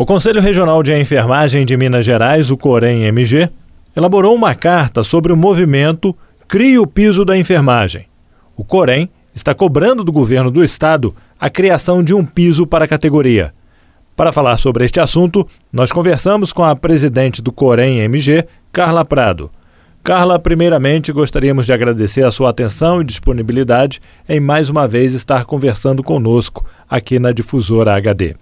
O Conselho Regional de Enfermagem de Minas Gerais, o COREM-MG, elaborou uma carta sobre o movimento Crie o Piso da Enfermagem. O COREM está cobrando do governo do estado a criação de um piso para a categoria. Para falar sobre este assunto, nós conversamos com a presidente do COREM-MG, Carla Prado. Carla, primeiramente gostaríamos de agradecer a sua atenção e disponibilidade em mais uma vez estar conversando conosco aqui na Difusora HD.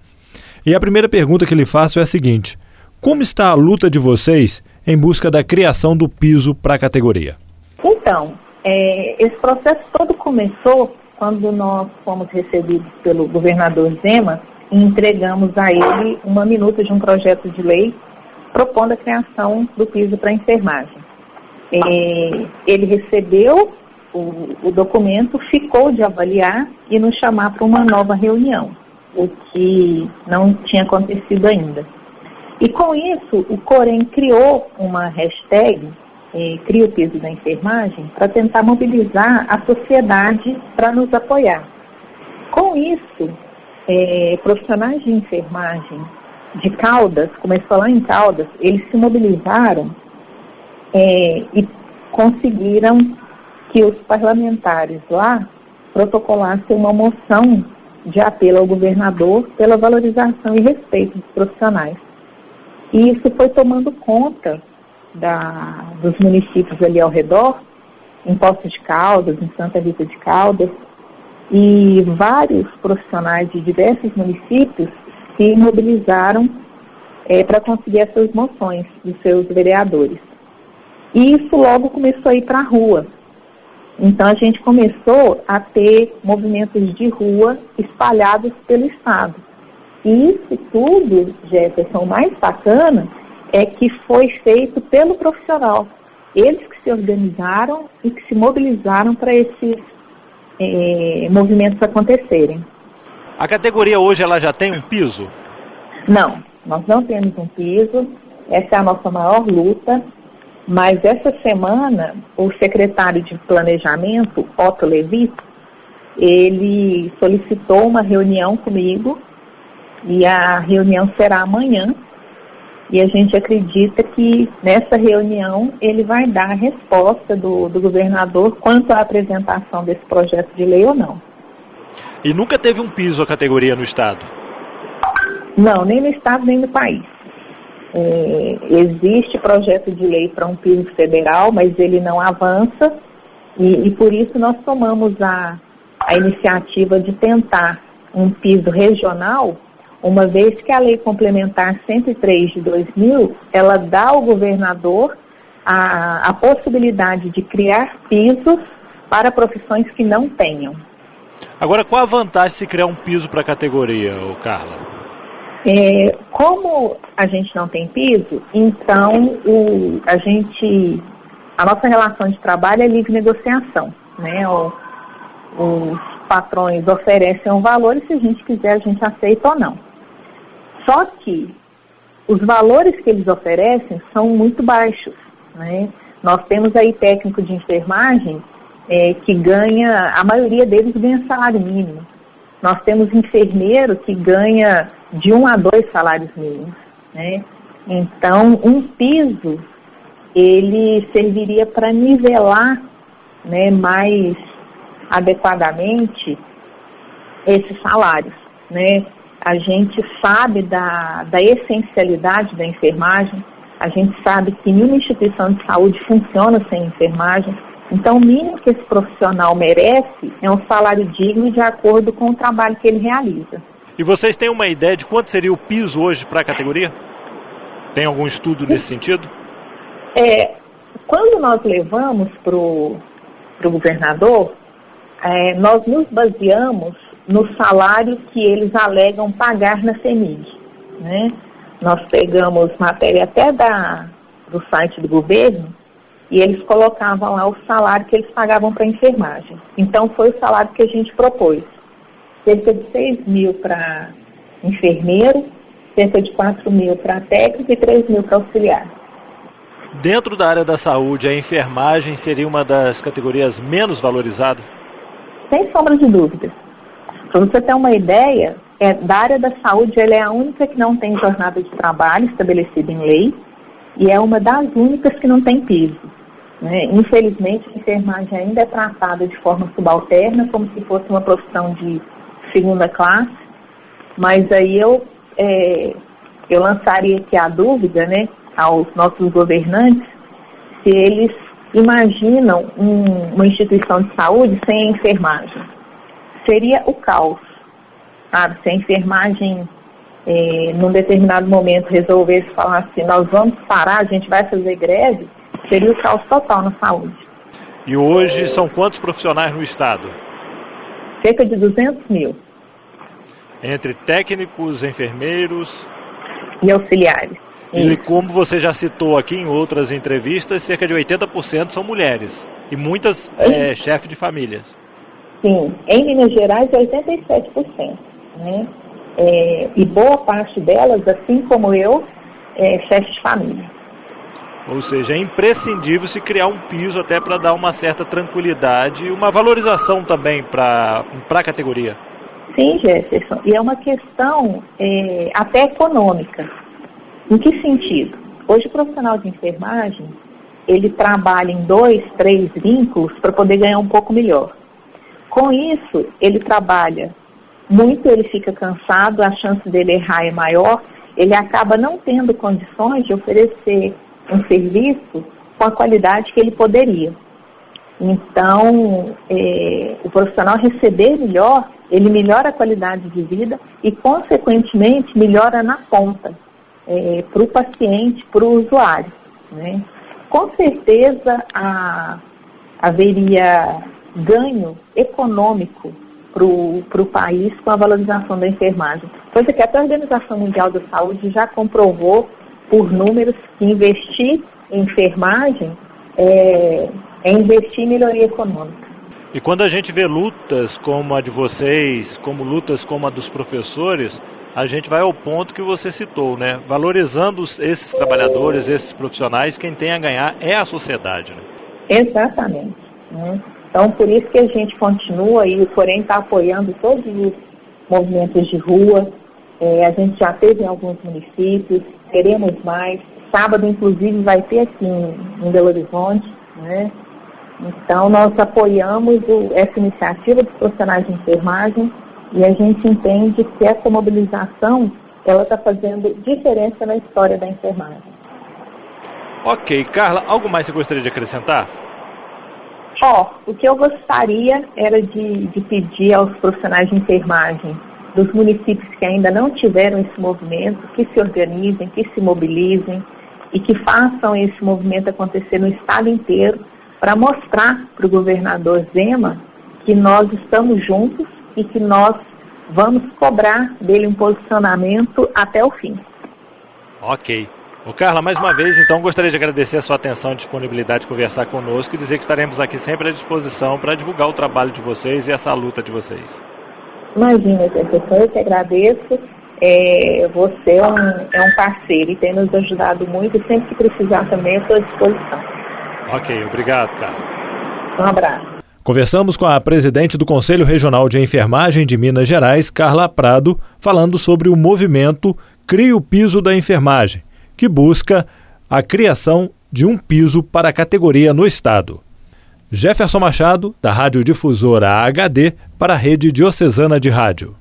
E a primeira pergunta que lhe faço é a seguinte: como está a luta de vocês em busca da criação do piso para a categoria? Então, é, esse processo todo começou quando nós fomos recebidos pelo governador Zema e entregamos a ele uma minuta de um projeto de lei propondo a criação do piso para enfermagem. É, ele recebeu o, o documento, ficou de avaliar e nos chamar para uma nova reunião o que não tinha acontecido ainda. E com isso, o Corém criou uma hashtag, eh, Cria o Piso da Enfermagem, para tentar mobilizar a sociedade para nos apoiar. Com isso, eh, profissionais de enfermagem de Caldas, começou lá em Caldas, eles se mobilizaram eh, e conseguiram que os parlamentares lá protocolassem uma moção de apelo ao governador pela valorização e respeito dos profissionais. E isso foi tomando conta da, dos municípios ali ao redor, em Poços de Caldas, em Santa Rita de Caldas, e vários profissionais de diversos municípios se mobilizaram é, para conseguir essas moções dos seus vereadores. E isso logo começou a ir para a rua. Então a gente começou a ter movimentos de rua espalhados pelo Estado. E isso tudo, Jefferson, mais bacana é que foi feito pelo profissional. Eles que se organizaram e que se mobilizaram para esses é, movimentos acontecerem. A categoria hoje ela já tem um piso? Não, nós não temos um piso. Essa é a nossa maior luta. Mas essa semana, o secretário de Planejamento, Otto Levi, ele solicitou uma reunião comigo e a reunião será amanhã. E a gente acredita que nessa reunião ele vai dar a resposta do, do governador quanto à apresentação desse projeto de lei ou não. E nunca teve um piso a categoria no Estado? Não, nem no Estado nem no país. É, existe projeto de lei para um piso federal, mas ele não avança e, e por isso nós tomamos a, a iniciativa de tentar um piso regional, uma vez que a lei complementar 103 de 2000, ela dá ao governador a, a possibilidade de criar pisos para profissões que não tenham. Agora, qual a vantagem de se criar um piso para a categoria, Carla? É, como a gente não tem piso, então o, a gente, a nossa relação de trabalho é livre negociação, né? O, os patrões oferecem um valor e se a gente quiser a gente aceita ou não. Só que os valores que eles oferecem são muito baixos, né? Nós temos aí técnico de enfermagem é, que ganha, a maioria deles ganha salário mínimo. Nós temos enfermeiro que ganha de um a dois salários mínimos. Né? Então, um piso, ele serviria para nivelar né, mais adequadamente esses salários. Né? A gente sabe da, da essencialidade da enfermagem, a gente sabe que nenhuma instituição de saúde funciona sem enfermagem. Então, o mínimo que esse profissional merece é um salário digno de acordo com o trabalho que ele realiza. E vocês têm uma ideia de quanto seria o piso hoje para a categoria? Tem algum estudo nesse sentido? É, quando nós levamos para o governador, é, nós nos baseamos no salário que eles alegam pagar na CEMIG. Né? Nós pegamos matéria até da, do site do governo e eles colocavam lá o salário que eles pagavam para enfermagem. Então foi o salário que a gente propôs. Cerca de 6 mil para enfermeiro, cerca de 4 mil para técnico e 3 mil para auxiliar. Dentro da área da saúde, a enfermagem seria uma das categorias menos valorizadas? Sem sombra de dúvidas. Para você ter uma ideia, é, da área da saúde, ela é a única que não tem jornada de trabalho estabelecida em lei e é uma das únicas que não tem piso. Né? Infelizmente, a enfermagem ainda é tratada de forma subalterna, como se fosse uma profissão de segunda classe, mas aí eu, é, eu lançaria aqui a dúvida né, aos nossos governantes se eles imaginam um, uma instituição de saúde sem enfermagem. Seria o caos, sabe? Se a enfermagem, é, num determinado momento, resolvesse falar assim, nós vamos parar, a gente vai fazer greve, seria o caos total na saúde. E hoje são quantos profissionais no Estado? Cerca de 200 mil. Entre técnicos, enfermeiros... E auxiliares. E como você já citou aqui em outras entrevistas, cerca de 80% são mulheres. E muitas é, chefes de famílias. Sim, em Minas Gerais é 87%. Né? É, e boa parte delas, assim como eu, é chefe de família. Ou seja, é imprescindível se criar um piso até para dar uma certa tranquilidade e uma valorização também para a categoria. Sim, Jefferson. E é uma questão é, até econômica. Em que sentido? Hoje o profissional de enfermagem, ele trabalha em dois, três vínculos para poder ganhar um pouco melhor. Com isso, ele trabalha muito, ele fica cansado, a chance dele errar é maior, ele acaba não tendo condições de oferecer um serviço com a qualidade que ele poderia. Então, é, o profissional receber melhor, ele melhora a qualidade de vida e, consequentemente, melhora na ponta é, para o paciente, para o usuário. Né? Com certeza, a, haveria ganho econômico para o país com a valorização da enfermagem. Coisa que até a Organização Mundial da Saúde já comprovou por números que investir em enfermagem é, é investir em melhoria econômica. E quando a gente vê lutas como a de vocês, como lutas como a dos professores, a gente vai ao ponto que você citou, né? Valorizando esses trabalhadores, esses profissionais, quem tem a ganhar é a sociedade. Né? Exatamente. Né? Então, por isso que a gente continua e o Corém está apoiando todos os movimentos de rua. É, a gente já teve em alguns municípios, teremos mais. Sábado, inclusive, vai ter aqui em, em Belo Horizonte. Né? Então, nós apoiamos o, essa iniciativa dos profissionais de enfermagem e a gente entende que essa mobilização ela está fazendo diferença na história da enfermagem. Ok, Carla, algo mais você gostaria de acrescentar? Ó, oh, o que eu gostaria era de, de pedir aos profissionais de enfermagem dos municípios que ainda não tiveram esse movimento, que se organizem, que se mobilizem e que façam esse movimento acontecer no estado inteiro para mostrar para o governador Zema que nós estamos juntos e que nós vamos cobrar dele um posicionamento até o fim. Ok. O Carla, mais uma vez, então, gostaria de agradecer a sua atenção e disponibilidade de conversar conosco e dizer que estaremos aqui sempre à disposição para divulgar o trabalho de vocês e essa luta de vocês. Imagina, professor, eu que agradeço. É, você é um, é um parceiro e tem nos ajudado muito e sempre que precisar também eu estou à disposição. Ok, obrigado, Carla. Um abraço. Conversamos com a presidente do Conselho Regional de Enfermagem de Minas Gerais, Carla Prado, falando sobre o movimento Cria o Piso da Enfermagem que busca a criação de um piso para a categoria no Estado. Jefferson Machado, da Rádio Difusora HD, para a Rede Diocesana de Rádio.